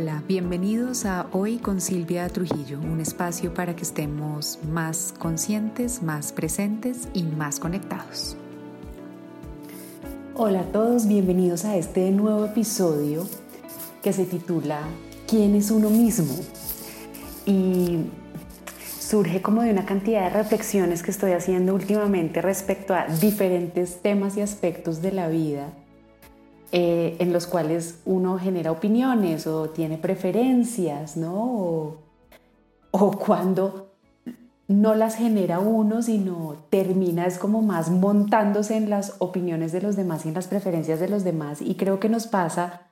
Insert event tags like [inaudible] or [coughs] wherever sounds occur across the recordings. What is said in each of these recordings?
Hola, bienvenidos a Hoy con Silvia Trujillo, un espacio para que estemos más conscientes, más presentes y más conectados. Hola a todos, bienvenidos a este nuevo episodio que se titula ¿Quién es uno mismo? Y surge como de una cantidad de reflexiones que estoy haciendo últimamente respecto a diferentes temas y aspectos de la vida eh, en los cuales uno genera opiniones o tiene preferencias, ¿no? O, cuando no las genera uno, sino termina es como más montándose en las opiniones de los demás y en las preferencias de los demás. Y creo que nos pasa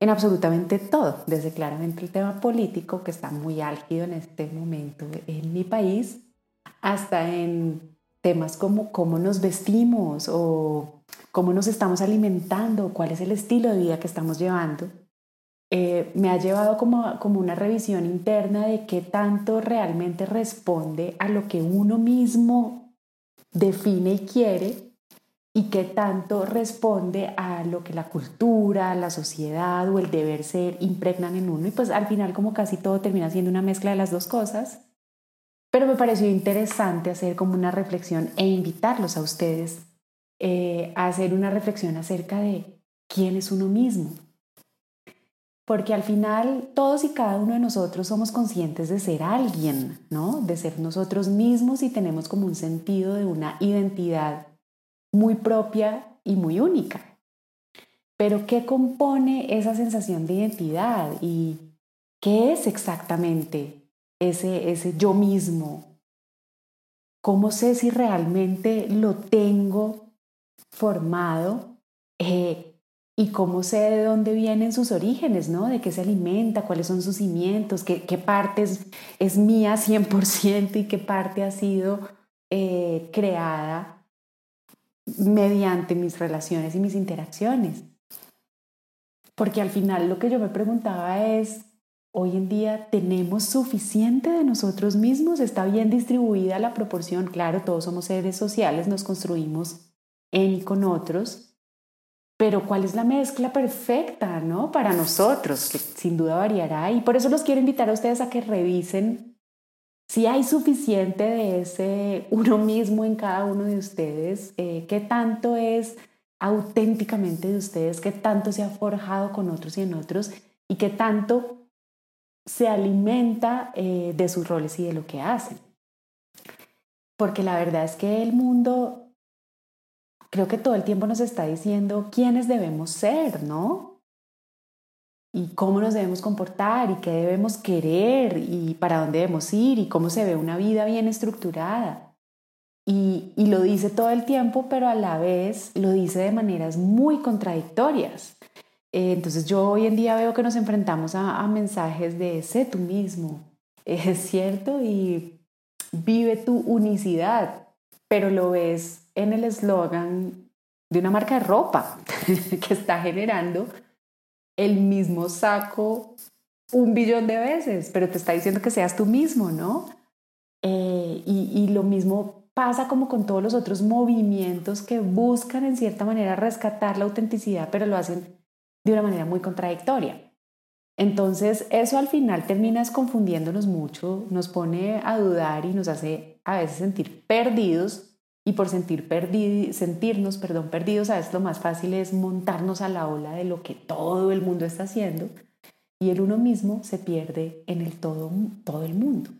en absolutamente todo, desde claramente el tema político, que está muy álgido en este momento en mi país, hasta en temas como cómo nos vestimos o cómo nos estamos alimentando, cuál es el estilo de vida que estamos llevando, eh, me ha llevado como, como una revisión interna de qué tanto realmente responde a lo que uno mismo define y quiere y qué tanto responde a lo que la cultura, la sociedad o el deber ser impregnan en uno. Y pues al final como casi todo termina siendo una mezcla de las dos cosas. Pero me pareció interesante hacer como una reflexión e invitarlos a ustedes eh, a hacer una reflexión acerca de quién es uno mismo. Porque al final todos y cada uno de nosotros somos conscientes de ser alguien, ¿no? De ser nosotros mismos y tenemos como un sentido de una identidad muy propia y muy única. Pero ¿qué compone esa sensación de identidad y qué es exactamente ese, ese yo mismo? ¿Cómo sé si realmente lo tengo formado eh, y cómo sé de dónde vienen sus orígenes, ¿no? De qué se alimenta, cuáles son sus cimientos, qué, qué parte es, mía 100% y qué parte ha sido eh, creada mediante mis relaciones y mis interacciones. Porque al final lo que yo me preguntaba es, hoy en día tenemos suficiente de nosotros mismos, está bien distribuida la proporción, claro, todos somos seres sociales, nos construimos en y con otros, pero ¿cuál es la mezcla perfecta, no? Para nosotros, que sin duda variará. Y por eso los quiero invitar a ustedes a que revisen si hay suficiente de ese uno mismo en cada uno de ustedes, eh, qué tanto es auténticamente de ustedes, qué tanto se ha forjado con otros y en otros, y qué tanto se alimenta eh, de sus roles y de lo que hacen. Porque la verdad es que el mundo creo que todo el tiempo nos está diciendo quiénes debemos ser, ¿no? Y cómo nos debemos comportar y qué debemos querer y para dónde debemos ir y cómo se ve una vida bien estructurada. Y, lo dice todo el tiempo, pero a la vez lo dice de maneras muy contradictorias. Eh, entonces yo hoy en día veo que nos enfrentamos a, mensajes de sé tú mismo, [laughs] es cierto, y vive tu unicidad, pero lo ves en el eslogan de una marca de ropa [laughs] que está generando el mismo saco un billón de veces, pero te está diciendo que seas tú mismo, ¿no? Eh, y, y lo mismo pasa como con todos los otros movimientos que buscan en cierta manera rescatar la autenticidad, pero lo hacen de una manera muy contradictoria. Entonces, eso al final termina confundiéndonos mucho, nos pone a dudar y nos hace a veces sentir perdidos y por sentir sentirnos perdón, perdidos, a veces lo más fácil es montarnos a la ola de lo que todo el mundo está haciendo y el uno mismo se pierde en el todo, todo el mundo.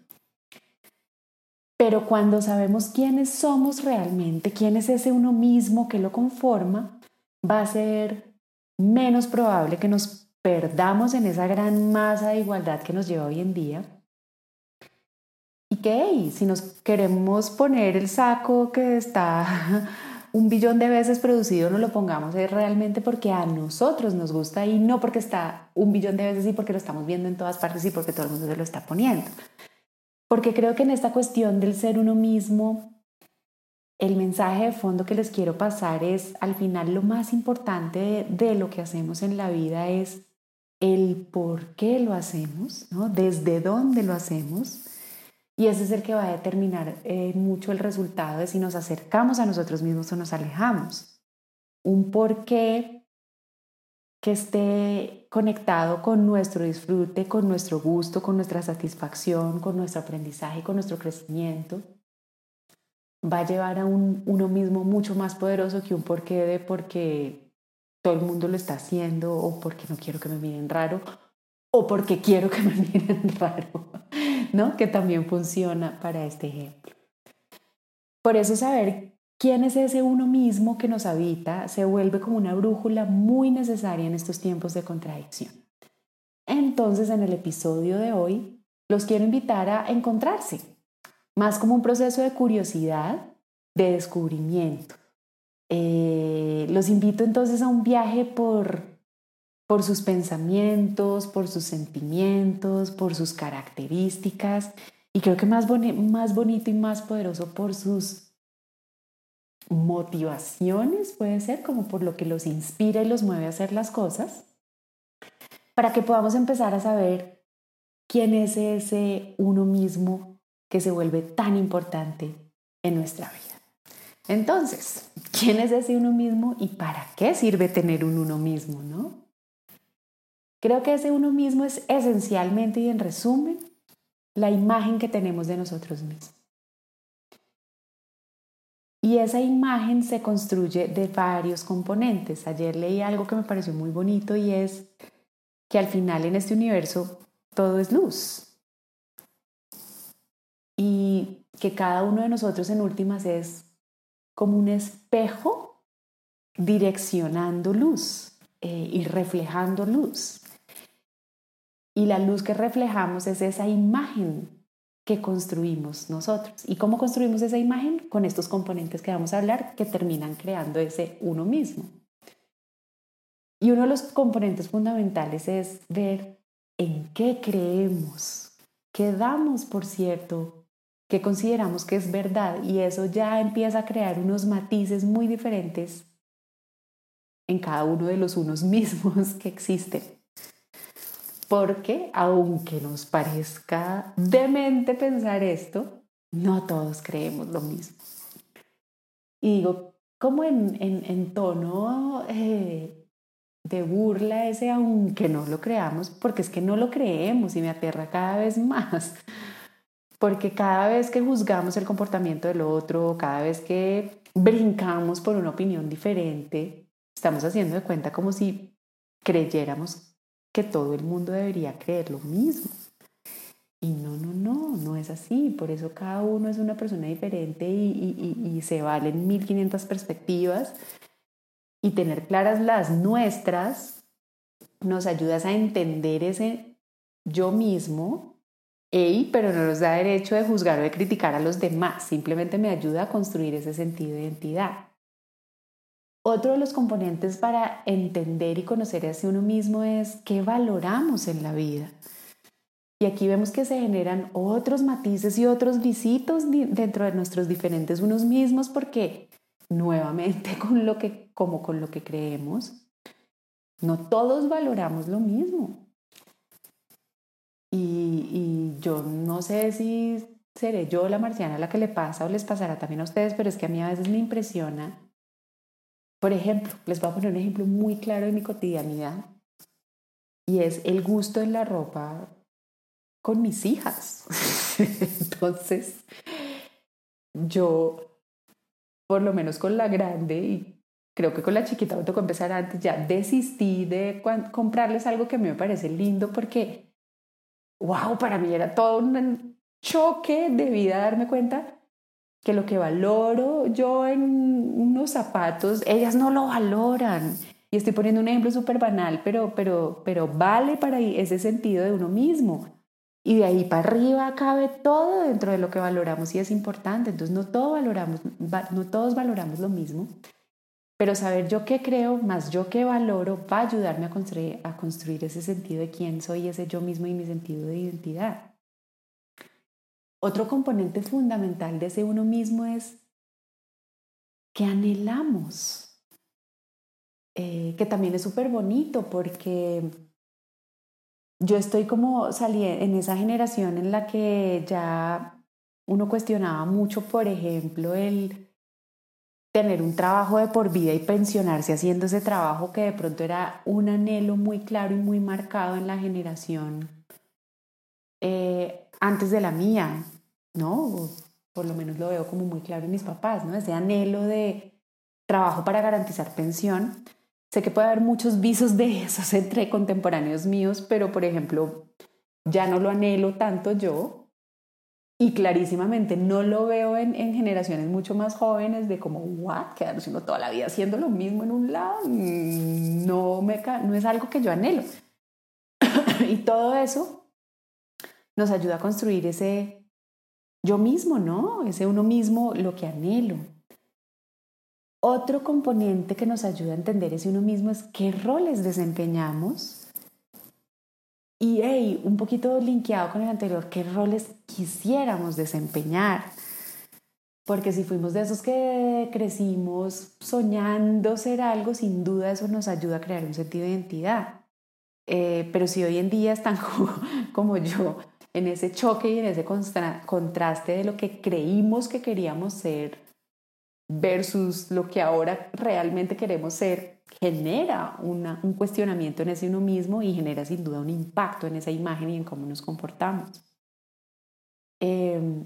Pero cuando sabemos quiénes somos realmente, quién es ese uno mismo que lo conforma, va a ser menos probable que nos perdamos en esa gran masa de igualdad que nos lleva hoy en día y que si nos queremos poner el saco que está [laughs] un billón de veces producido, no lo pongamos es realmente porque a nosotros nos gusta y no porque está un billón de veces y porque lo estamos viendo en todas partes y porque todo el mundo se lo está poniendo. Porque creo que en esta cuestión del ser uno mismo, el mensaje de fondo que les quiero pasar es, al final lo más importante de, lo que hacemos en la vida es el por qué lo hacemos, ¿no? desde dónde lo hacemos y ese es el que va a determinar eh, mucho el resultado de si nos acercamos a nosotros mismos o nos alejamos. Un por qué que esté conectado con nuestro disfrute, con nuestro gusto, con nuestra satisfacción, con nuestro aprendizaje, con nuestro crecimiento, va a llevar a un uno mismo mucho más poderoso que un porqué de porque todo el mundo lo está haciendo o porque no quiero que me miren raro o porque quiero que [laughs] me miren raro, ¿no? Que también funciona para este ejemplo. Por eso saber quién es ese uno mismo que nos habita se vuelve como una brújula muy necesaria en estos tiempos de contradicción. Entonces, en el episodio de hoy, los quiero invitar a encontrarse, más como un proceso de curiosidad, de descubrimiento. Eh, los invito entonces a un viaje por, por sus pensamientos, por sus sentimientos, por sus características y creo que más, más bonito y más poderoso por sus motivaciones, puede ser como por lo que los inspira y los mueve a hacer las cosas, para que podamos empezar a saber quién es ese uno mismo que se vuelve tan importante en nuestra vida. Entonces, ¿quién es ese uno mismo y para qué sirve tener un uno mismo, no? Creo que ese uno mismo es esencialmente y en resumen la imagen que tenemos de nosotros mismos. Y esa imagen se construye de varios componentes. Ayer leí algo que me pareció muy bonito y es que al final en este universo todo es luz. Y que cada uno de nosotros en últimas es como un espejo direccionando luz eh, y reflejando luz. Y la luz que reflejamos es esa imagen que construimos nosotros. ¿Y cómo construimos esa imagen? Con estos componentes que vamos a hablar que terminan creando ese uno mismo. Y uno de los componentes fundamentales es ver en qué creemos, qué damos por cierto, qué consideramos que es verdad. Y eso ya empieza a crear unos matices muy diferentes en cada uno de los unos [laughs] mismos que existen porque aunque nos parezca demente pensar esto, no todos creemos lo mismo. Y digo, como en, tono eh, de burla ese, aunque no lo creamos, porque es que no lo creemos y me aterra cada vez [laughs] más. Porque cada vez que juzgamos el comportamiento del otro, cada vez que brincamos por una opinión diferente, estamos haciendo de cuenta como si creyéramos que todo el mundo debería creer lo mismo. Y no, no, no, no es así. Por eso cada uno es una persona diferente y, se valen 1500 perspectivas. Y tener claras las nuestras nos ayuda a entender ese yo mismo, Ey, pero no nos da derecho de juzgar o de criticar a los demás. Simplemente me ayuda a construir ese sentido de identidad. Otro de los componentes para entender y conocer a uno mismo es qué valoramos en la vida. Y aquí vemos que se generan otros matices y otros visitos dentro de nuestros diferentes unos mismos porque nuevamente [laughs] con lo que como con lo que creemos no todos valoramos lo mismo. Y, yo no sé si seré yo la marciana la que le pasa o les pasará también a ustedes, pero es que a mí a veces me impresiona por ejemplo, les voy a poner un ejemplo muy claro de mi cotidianidad y es el gusto en la ropa con mis hijas. [laughs] Entonces, yo, por lo menos con la grande y creo que con la chiquita me tocó empezar antes, ya desistí de comprarles algo que a mí me parece lindo porque, wow, para mí era todo un choque de vida darme cuenta que lo que valoro yo en unos zapatos, ellas no lo valoran. Y estoy poniendo un ejemplo súper banal, pero, pero, pero vale para ese sentido de uno mismo. Y de ahí para arriba cabe todo dentro de lo que valoramos y es importante. Entonces no, todo valoramos, no todos valoramos lo mismo, pero saber yo qué creo más yo qué valoro va a ayudarme a construir, ese sentido de quién soy, ese yo mismo y mi sentido de identidad. Otro componente fundamental de ese uno mismo es que anhelamos, eh, que también es súper bonito porque yo estoy como salí en esa generación en la que ya uno cuestionaba mucho, por ejemplo, el tener un trabajo de por vida y pensionarse haciendo ese trabajo que de pronto era un anhelo muy claro y muy marcado en la generación eh, antes de la mía, ¿no? por lo menos lo veo como muy claro en mis papás, ¿no? Ese anhelo de trabajo para garantizar pensión. Sé que puede haber muchos visos de esos entre contemporáneos míos, pero por ejemplo, ya no lo anhelo tanto yo y clarísimamente no lo veo en, generaciones mucho más jóvenes de como, what, quedarse uno toda la vida haciendo lo mismo en un lado, mm, no, me, no es algo que yo anhelo. [coughs] y todo eso nos ayuda a construir ese yo mismo, ¿no? Ese uno mismo, lo que anhelo. Otro componente que nos ayuda a entender ese uno mismo es qué roles desempeñamos y hey, un poquito linkeado con el anterior, qué roles quisiéramos desempeñar. Porque si fuimos de esos que crecimos soñando ser algo, sin duda eso nos ayuda a crear un sentido de identidad. Eh, pero si hoy en día están [laughs] como, yo en ese choque y en ese contraste de lo que creímos que queríamos ser versus lo que ahora realmente queremos ser, genera un cuestionamiento en ese uno mismo y genera sin duda un impacto en esa imagen y en cómo nos comportamos. Em,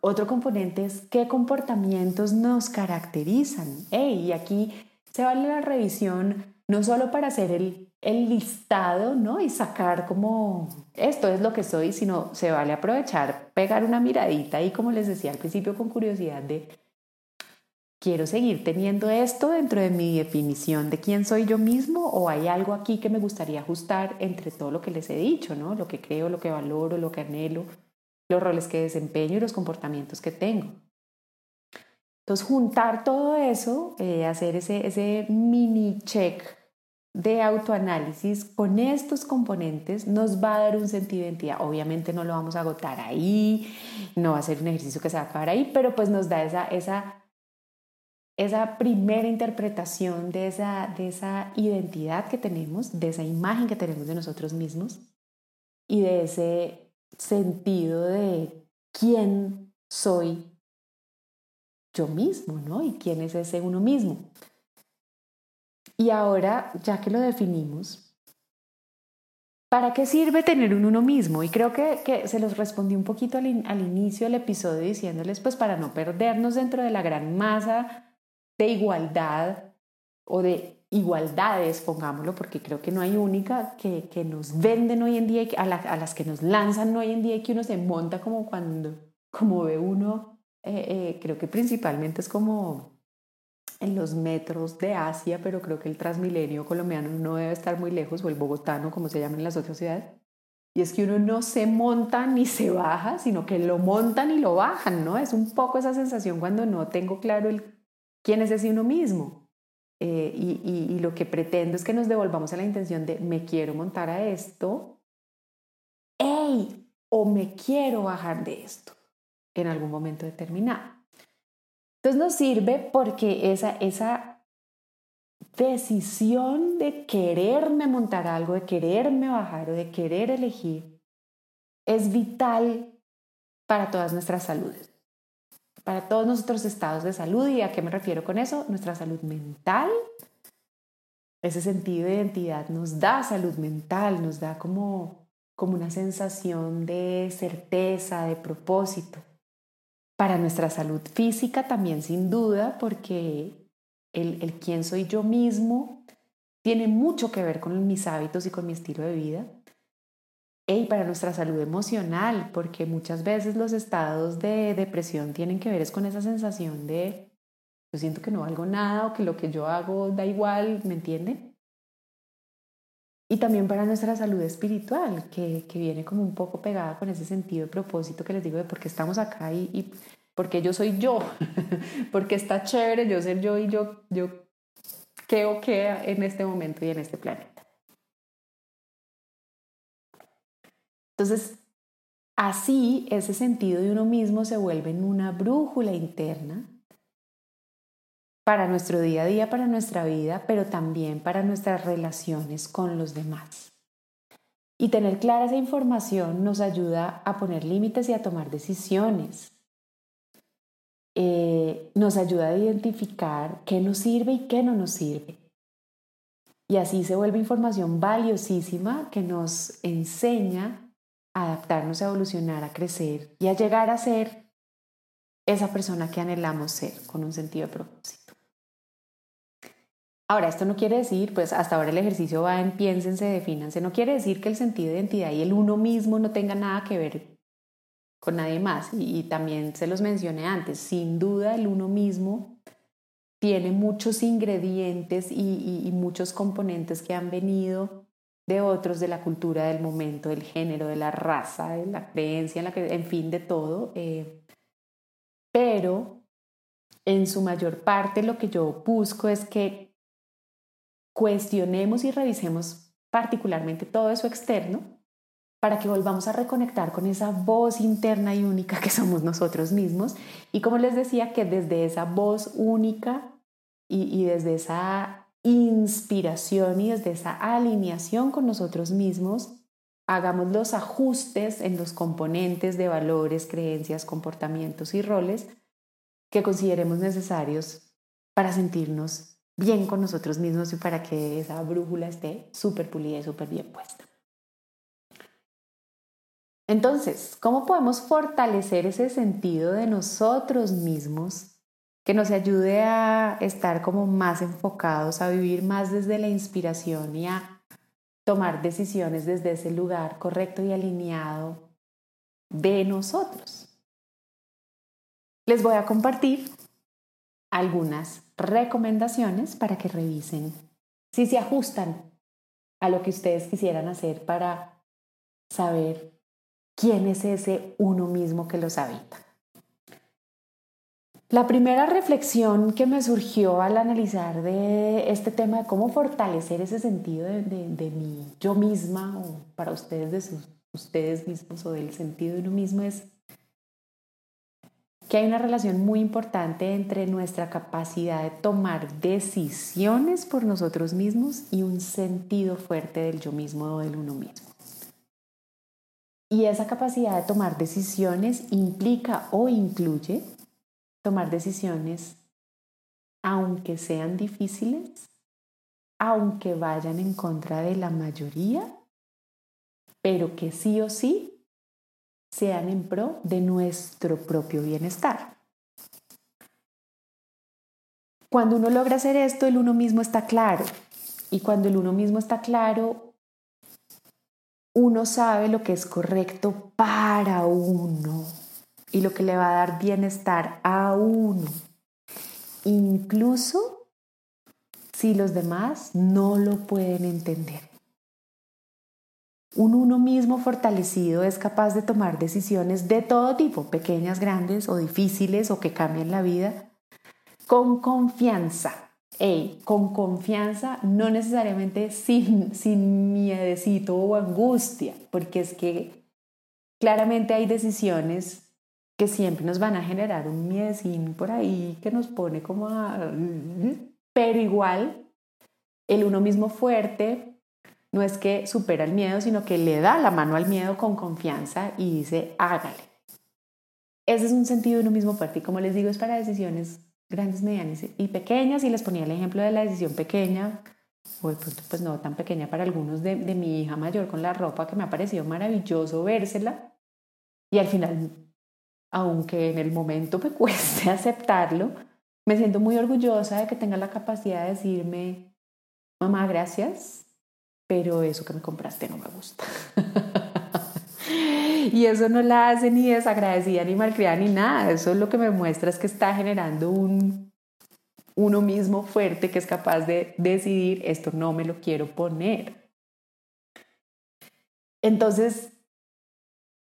otro componente es qué comportamientos nos caracterizan. y aquí se vale la revisión no solo para hacer el, el listado ¿no? y sacar como esto es lo que soy, sino se vale aprovechar, pegar una miradita y como les decía al principio con curiosidad de quiero seguir teniendo esto dentro de mi definición de quién soy yo mismo o hay algo aquí que me gustaría ajustar entre todo lo que les he dicho, ¿no? Lo que creo, lo que valoro, lo que anhelo, los roles que desempeño y los comportamientos que tengo. Entonces, juntar todo eso, eh, hacer ese, mini check de autoanálisis con estos componentes nos va a dar un sentido de identidad. Obviamente no lo vamos a agotar ahí, no va a ser un ejercicio que se va a acabar ahí, pero pues nos da esa esa primera interpretación de esa, de esa identidad que tenemos, de esa imagen que tenemos de nosotros mismos y de ese sentido de quién soy yo mismo, ¿no? Y quién es ese uno mismo. Y ahora, ya que lo definimos, ¿para qué sirve tener un uno mismo? Y creo que, que se los respondí un poquito al, al inicio del episodio diciéndoles, pues para no perdernos dentro de la gran masa de igualdad o de igualdades, pongámoslo, porque creo que no hay única que, que nos venden hoy en día, y a, a, las que nos lanzan hoy en día y que uno se monta como cuando, como ve uno, eh, eh, creo que principalmente es como en los metros de Asia, pero creo que el transmilenio colombiano no debe estar muy lejos, o el bogotano, como se llama en las otras ciudades. Y es que uno no se monta ni se baja, sino que lo montan y lo bajan, ¿no? Es un poco esa sensación cuando no tengo claro el quién es ese uno mismo. Eh, y, lo que pretendo es que nos devolvamos a la intención de me quiero montar a esto, ¡ey! O me quiero bajar de esto en algún momento determinado. Entonces nos sirve porque esa, esa decisión de quererme montar algo, de quererme bajar o de querer elegir, es vital para todas nuestras saludes para todos nuestros estados de salud. ¿Y a qué me refiero con eso? Nuestra salud mental. Ese sentido de identidad nos da salud mental, nos da como, como una sensación de certeza, de propósito. Para nuestra salud física también sin duda, porque el, el quién soy yo mismo tiene mucho que ver con mis hábitos y con mi estilo de vida y para nuestra salud emocional, porque muchas veces los estados de depresión tienen que ver es con esa sensación de yo siento que no valgo nada o que lo que yo hago da igual, ¿me entienden? Y también para nuestra salud espiritual, que, que viene como un poco pegada con ese sentido de propósito que les digo de por qué estamos acá y, y porque yo soy yo, [laughs] porque está chévere yo ser yo y yo, yo qué o qué en este momento y en este planeta. Entonces, así ese sentido de uno mismo se vuelve en una brújula interna para nuestro día a día, para nuestra vida, pero también para nuestras relaciones con los demás. Y tener clara esa información nos ayuda a poner límites y a tomar decisiones. eh, nos ayuda a identificar qué nos sirve y qué no nos sirve. Y así se vuelve información valiosísima que nos enseña adaptarnos, a evolucionar, a crecer y a llegar a ser esa persona que anhelamos ser con un sentido de propósito. Ahora, esto no quiere decir, pues hasta ahora el ejercicio va en piénsense, defínanse, no quiere decir que el sentido de identidad y el uno mismo no tenga nada que ver con nadie más. Y, también se los mencioné antes, sin duda el uno mismo tiene muchos ingredientes y, muchos componentes que han venido de otros, de la cultura del momento, del género, de la raza, de la creencia, en, la en fin, de todo. Eh, pero en su mayor parte lo que yo busco es que cuestionemos y revisemos particularmente todo eso externo para que volvamos a reconectar con esa voz interna y única que somos nosotros mismos. Y como les decía, que desde esa voz única y, desde esa inspiración y desde esa alineación con nosotros mismos, hagamos los ajustes en los componentes de valores, creencias, comportamientos y roles que consideremos necesarios para sentirnos bien con nosotros mismos y para que esa brújula esté súper pulida y súper bien puesta. Entonces, ¿cómo podemos fortalecer ese sentido de nosotros mismos que nos ayude a estar como más enfocados, a vivir más desde la inspiración y a tomar decisiones desde ese lugar correcto y alineado de nosotros? Les voy a compartir algunas recomendaciones para que revisen si se ajustan a lo que ustedes quisieran hacer para saber quién es ese uno mismo que los habita. La primera reflexión que me surgió al analizar de este tema de cómo fortalecer ese sentido de, de, mi yo misma o para ustedes de sus, ustedes mismos o del sentido de uno mismo es que hay una relación muy importante entre nuestra capacidad de tomar decisiones por nosotros mismos y un sentido fuerte del yo mismo o del uno mismo. Y esa capacidad de tomar decisiones implica o incluye tomar decisiones aunque sean difíciles, aunque vayan en contra de la mayoría, pero que sí o sí sean en pro de nuestro propio bienestar. Cuando uno logra hacer esto, el uno mismo está claro. Y cuando el uno mismo está claro, uno sabe lo que es correcto para uno y lo que le va a dar bienestar a uno, incluso si los demás no lo pueden entender. Un uno mismo fortalecido es capaz de tomar decisiones de todo tipo, pequeñas, grandes o difíciles o que cambien la vida, con confianza con confianza, no necesariamente sin, sin miedecito o angustia, porque es que claramente hay decisiones que siempre nos van a generar un miedecín por ahí que nos pone como a... Pero igual, el uno mismo fuerte no es que supera el miedo, sino que le da la mano al miedo con confianza y dice, hágale. Ese es un sentido de uno mismo fuerte y como les digo, es para decisiones grandes, medianas y pequeñas, y les ponía el ejemplo de la decisión pequeña, o de pronto pues no tan pequeña para algunos, de, de mi hija mayor con la ropa, que me ha parecido maravilloso vérsela, y al final, aunque en el momento me [laughs] cueste aceptarlo, me siento muy orgullosa de que tenga la capacidad de decirme, mamá, gracias, pero eso que me compraste no me gusta. [laughs] Y eso no la hace ni desagradecida, ni malcriada, ni nada. Eso es lo que me muestra es que está generando un uno mismo fuerte que es capaz de decidir, esto no me lo quiero poner. Entonces,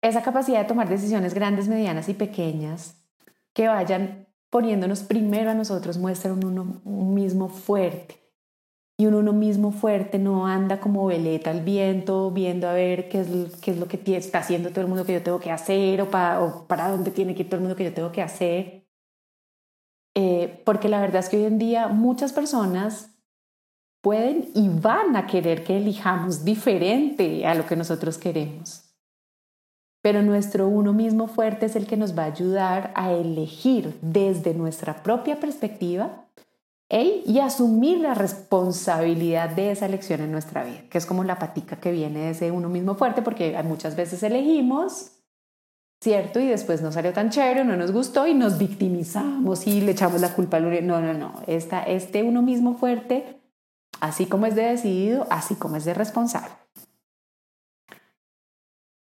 esa capacidad de tomar decisiones grandes, medianas y pequeñas que vayan poniéndonos primero a nosotros muestra un uno mismo fuerte y uno mismo fuerte no anda como veleta al viento viendo a ver qué es, qué es lo que está haciendo todo el mundo que yo tengo que hacer o para, o para dónde tiene que ir todo el mundo que yo tengo que hacer. Eh, porque la verdad es que hoy en día muchas personas pueden y van a querer que elijamos diferente a lo que nosotros queremos. Pero nuestro uno mismo fuerte es el que nos va a ayudar a elegir desde nuestra propia perspectiva y asumir la responsabilidad de esa elección en nuestra vida, que es como la patica que viene de ese uno mismo fuerte, porque muchas veces elegimos, ¿cierto? Y después no salió tan chévere, no nos gustó y nos victimizamos y le echamos la culpa al No, no, no. Esta, este uno mismo fuerte, así como es de decidido, así como es de responsable.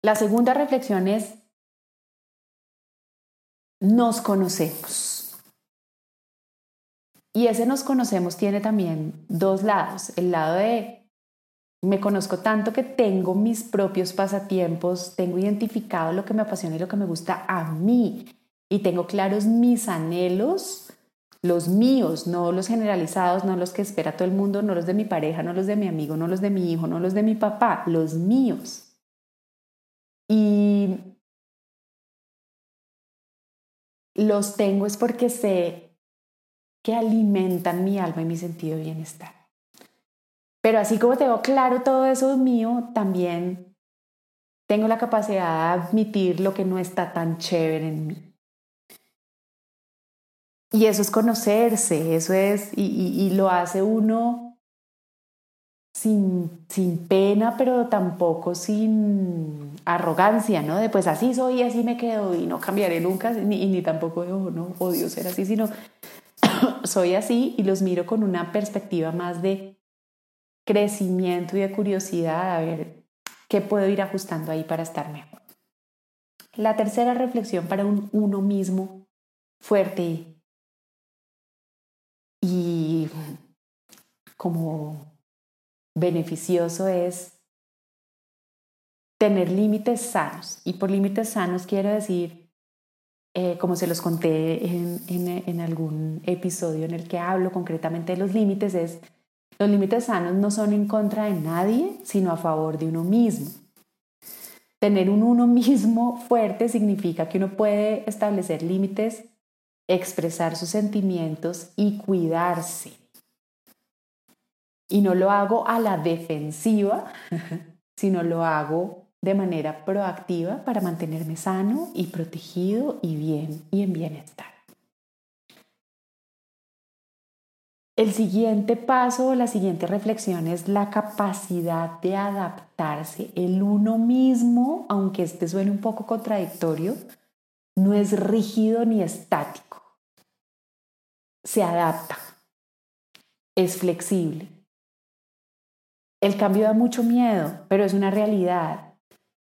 La segunda reflexión es, nos conocemos. Y ese nos conocemos tiene también dos lados. El lado de me conozco tanto que tengo mis propios pasatiempos, tengo identificado lo que me apasiona y lo que me gusta a mí y tengo claros mis anhelos, los míos, no los generalizados, no los que espera todo el mundo, no los de mi pareja, no los de mi amigo, no los de mi hijo, no los de mi papá, los míos. Y los tengo es porque sé que alimentan mi alma y mi sentido de bienestar. Pero así como tengo claro todo eso mío, también tengo la capacidad de admitir lo que no está tan chévere en mí. Y eso es conocerse, eso es, y, lo hace uno sin, sin, pena, pero tampoco sin arrogancia, ¿no? De pues así soy, así me quedo y no cambiaré nunca, ni, ni tampoco oh, no, odio ser así, sino [coughs] soy así y los miro con una perspectiva más de crecimiento y de curiosidad a ver qué puedo ir ajustando ahí para estar mejor. La tercera reflexión para un uno mismo fuerte y como beneficioso es tener límites sanos. Y por límites sanos quiero decir, eh, como se los conté en, en algún episodio en el que hablo concretamente de los límites, es los límites sanos no son en contra de nadie, sino a favor de uno mismo. Tener un uno mismo fuerte significa que uno puede establecer límites, expresar sus sentimientos y cuidarse. Y no lo hago a la defensiva, sino lo hago de manera proactiva para mantenerme sano y protegido y bien y en bienestar. El siguiente paso la siguiente reflexión es la capacidad de adaptarse. El uno mismo, aunque este suene un poco contradictorio, no es rígido ni estático. Se adapta. Es flexible. El cambio da mucho miedo, pero es una realidad.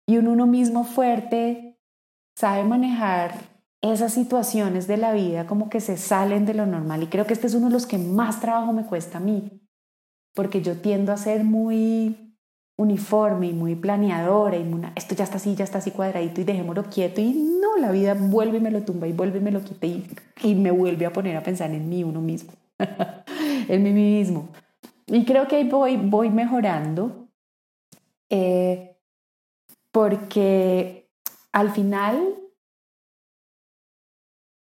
Y un uno mismo fuerte sabe manejar esas situaciones de la vida como que se salen de lo normal y creo que este es uno de los que más trabajo me cuesta a mí, porque yo tiendo a ser muy uniforme y muy planeadora y esto ya está así, ya está así cuadradito y dejémoslo quieto y no, la vida vuelve y me lo tumba y vuelve y me lo quita y, y me vuelve a poner a pensar en mí uno mismo, [laughs] en mí mismo. Y creo que ahí voy, voy mejorando eh, porque al final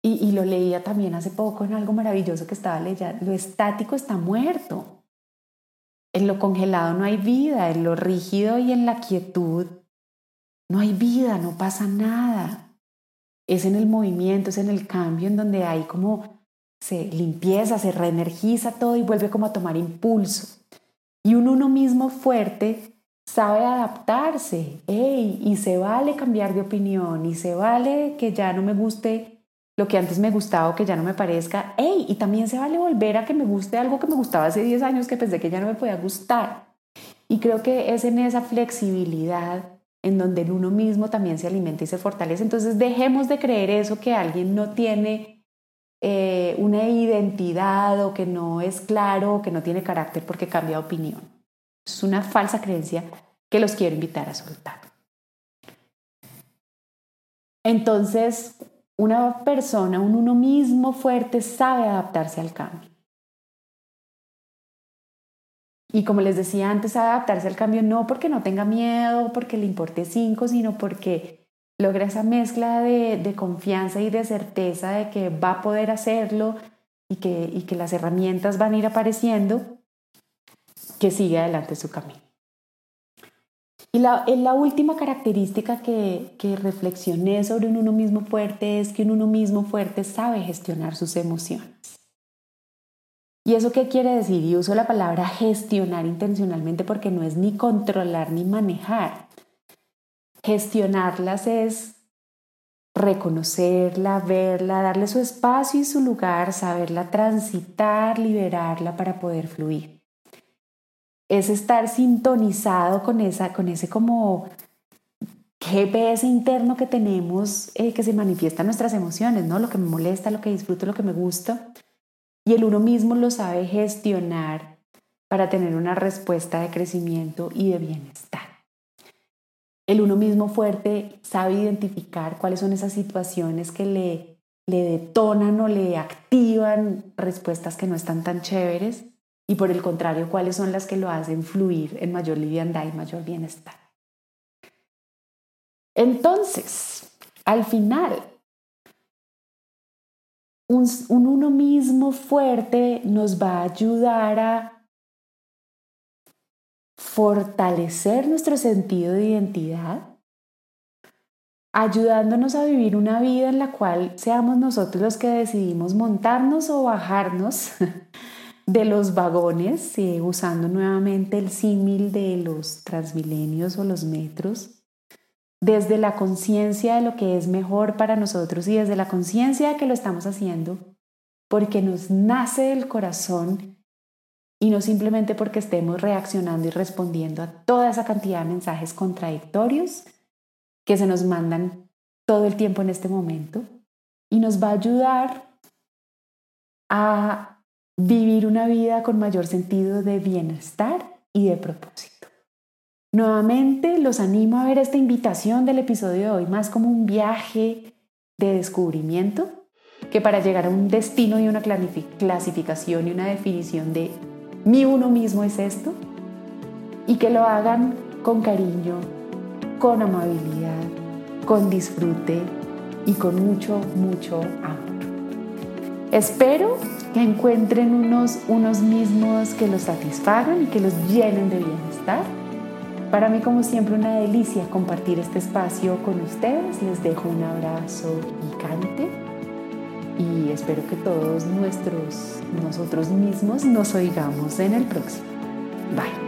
y, lo leía también hace poco en algo maravilloso que estaba leyendo, lo estático está muerto. En lo congelado no hay vida, en lo rígido y en la quietud no hay vida, no pasa nada. Es en el movimiento, es en el cambio en donde hay como se limpieza, se reenergiza todo y vuelve como a tomar impulso. Y un uno mismo fuerte sabe adaptarse, y se vale cambiar de opinión, y se vale que ya no me guste lo que antes me gustaba o que ya no me parezca. ¡Ey! Y también se vale volver a que me guste algo que me gustaba hace 10 años que pensé que ya no me podía gustar. Y creo que es en esa flexibilidad en donde el uno mismo también se alimenta y se fortalece. Entonces dejemos de creer eso que alguien no tiene eh, una identidad o que no es claro o que no tiene carácter porque cambia de opinión. Es una falsa creencia que los quiero invitar a soltar. Entonces, una persona, un uno mismo fuerte, sabe adaptarse al cambio. Y como les decía antes, adaptarse al cambio no porque no tenga miedo, porque le importe cinco, sino porque logra esa mezcla de, confianza y de certeza de que va a poder hacerlo y que, y que las herramientas van a ir apareciendo, que sigue adelante su camino. Y la, la última característica que, que reflexioné sobre un uno mismo fuerte es que un uno mismo fuerte sabe gestionar sus emociones. ¿Y eso qué quiere decir? Y uso la palabra gestionar intencionalmente porque no es ni controlar ni manejar. Gestionarlas es reconocerla, verla, darle su espacio y su lugar, saberla transitar, liberarla para poder fluir. Es estar sintonizado con, esa, con ese como GPS interno que tenemos eh, que se manifiesta en nuestras emociones, ¿no? Lo que me molesta, lo que disfruto, lo que me gusta. Y el uno mismo lo sabe gestionar para tener una respuesta de crecimiento y de bienestar. El uno mismo fuerte sabe identificar cuáles son esas situaciones que le, le detonan o le activan respuestas que no están tan chéveres y por el contrario, cuáles son las que lo hacen fluir en mayor liviandad y mayor bienestar. Entonces, al final, un, un, uno mismo fuerte nos va a ayudar a fortalecer nuestro sentido de identidad, ayudándonos a vivir una vida en la cual seamos nosotros los que decidimos montarnos o bajarnos [laughs] de los vagones, usando nuevamente el símil de los transmilenios o los metros, desde la conciencia de lo que es mejor para nosotros y desde la conciencia de que lo estamos haciendo porque nos nace del corazón y no simplemente porque estemos reaccionando y respondiendo a toda esa cantidad de mensajes contradictorios que se nos mandan todo el tiempo en este momento y nos va a ayudar a vivir una vida con mayor sentido de bienestar y de propósito. Nuevamente los animo a ver esta invitación del episodio de hoy más como un viaje de descubrimiento que para llegar a un destino y una clasificación y una definición de mi uno mismo es esto, y que lo hagan con cariño, con amabilidad, con disfrute y con mucho, mucho amor. Espero que encuentren unos, unos mismos que los satisfagan y que los llenen de bienestar. Para mí, como siempre, una delicia compartir este espacio con ustedes. Les dejo un abrazo picante y espero que todos nuestros, nosotros mismos nos oigamos en el próximo. Bye.